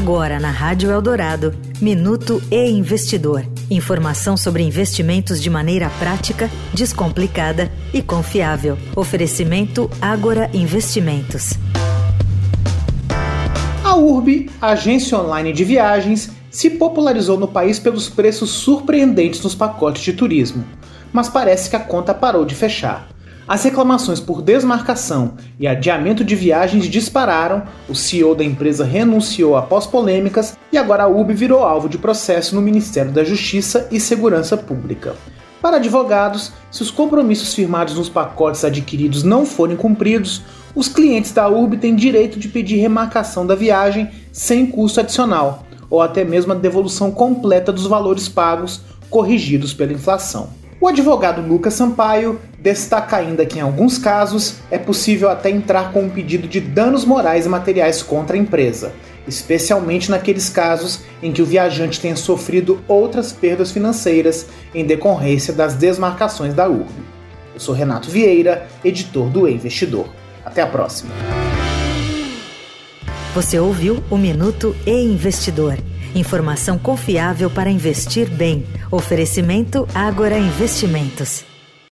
Agora na Rádio Eldorado, Minuto e Investidor. Informação sobre investimentos de maneira prática, descomplicada e confiável. Oferecimento Agora Investimentos. A URB, agência online de viagens, se popularizou no país pelos preços surpreendentes nos pacotes de turismo, mas parece que a conta parou de fechar. As reclamações por desmarcação e adiamento de viagens dispararam, o CEO da empresa renunciou após polêmicas e agora a UB virou alvo de processo no Ministério da Justiça e Segurança Pública. Para advogados, se os compromissos firmados nos pacotes adquiridos não forem cumpridos, os clientes da URB têm direito de pedir remarcação da viagem sem custo adicional, ou até mesmo a devolução completa dos valores pagos corrigidos pela inflação. O advogado Lucas Sampaio destaca ainda que, em alguns casos, é possível até entrar com um pedido de danos morais e materiais contra a empresa, especialmente naqueles casos em que o viajante tenha sofrido outras perdas financeiras em decorrência das desmarcações da URB. Eu sou Renato Vieira, editor do e Investidor. Até a próxima. Você ouviu o Minuto e Investidor. Informação confiável para investir bem. Oferecimento Agora Investimentos.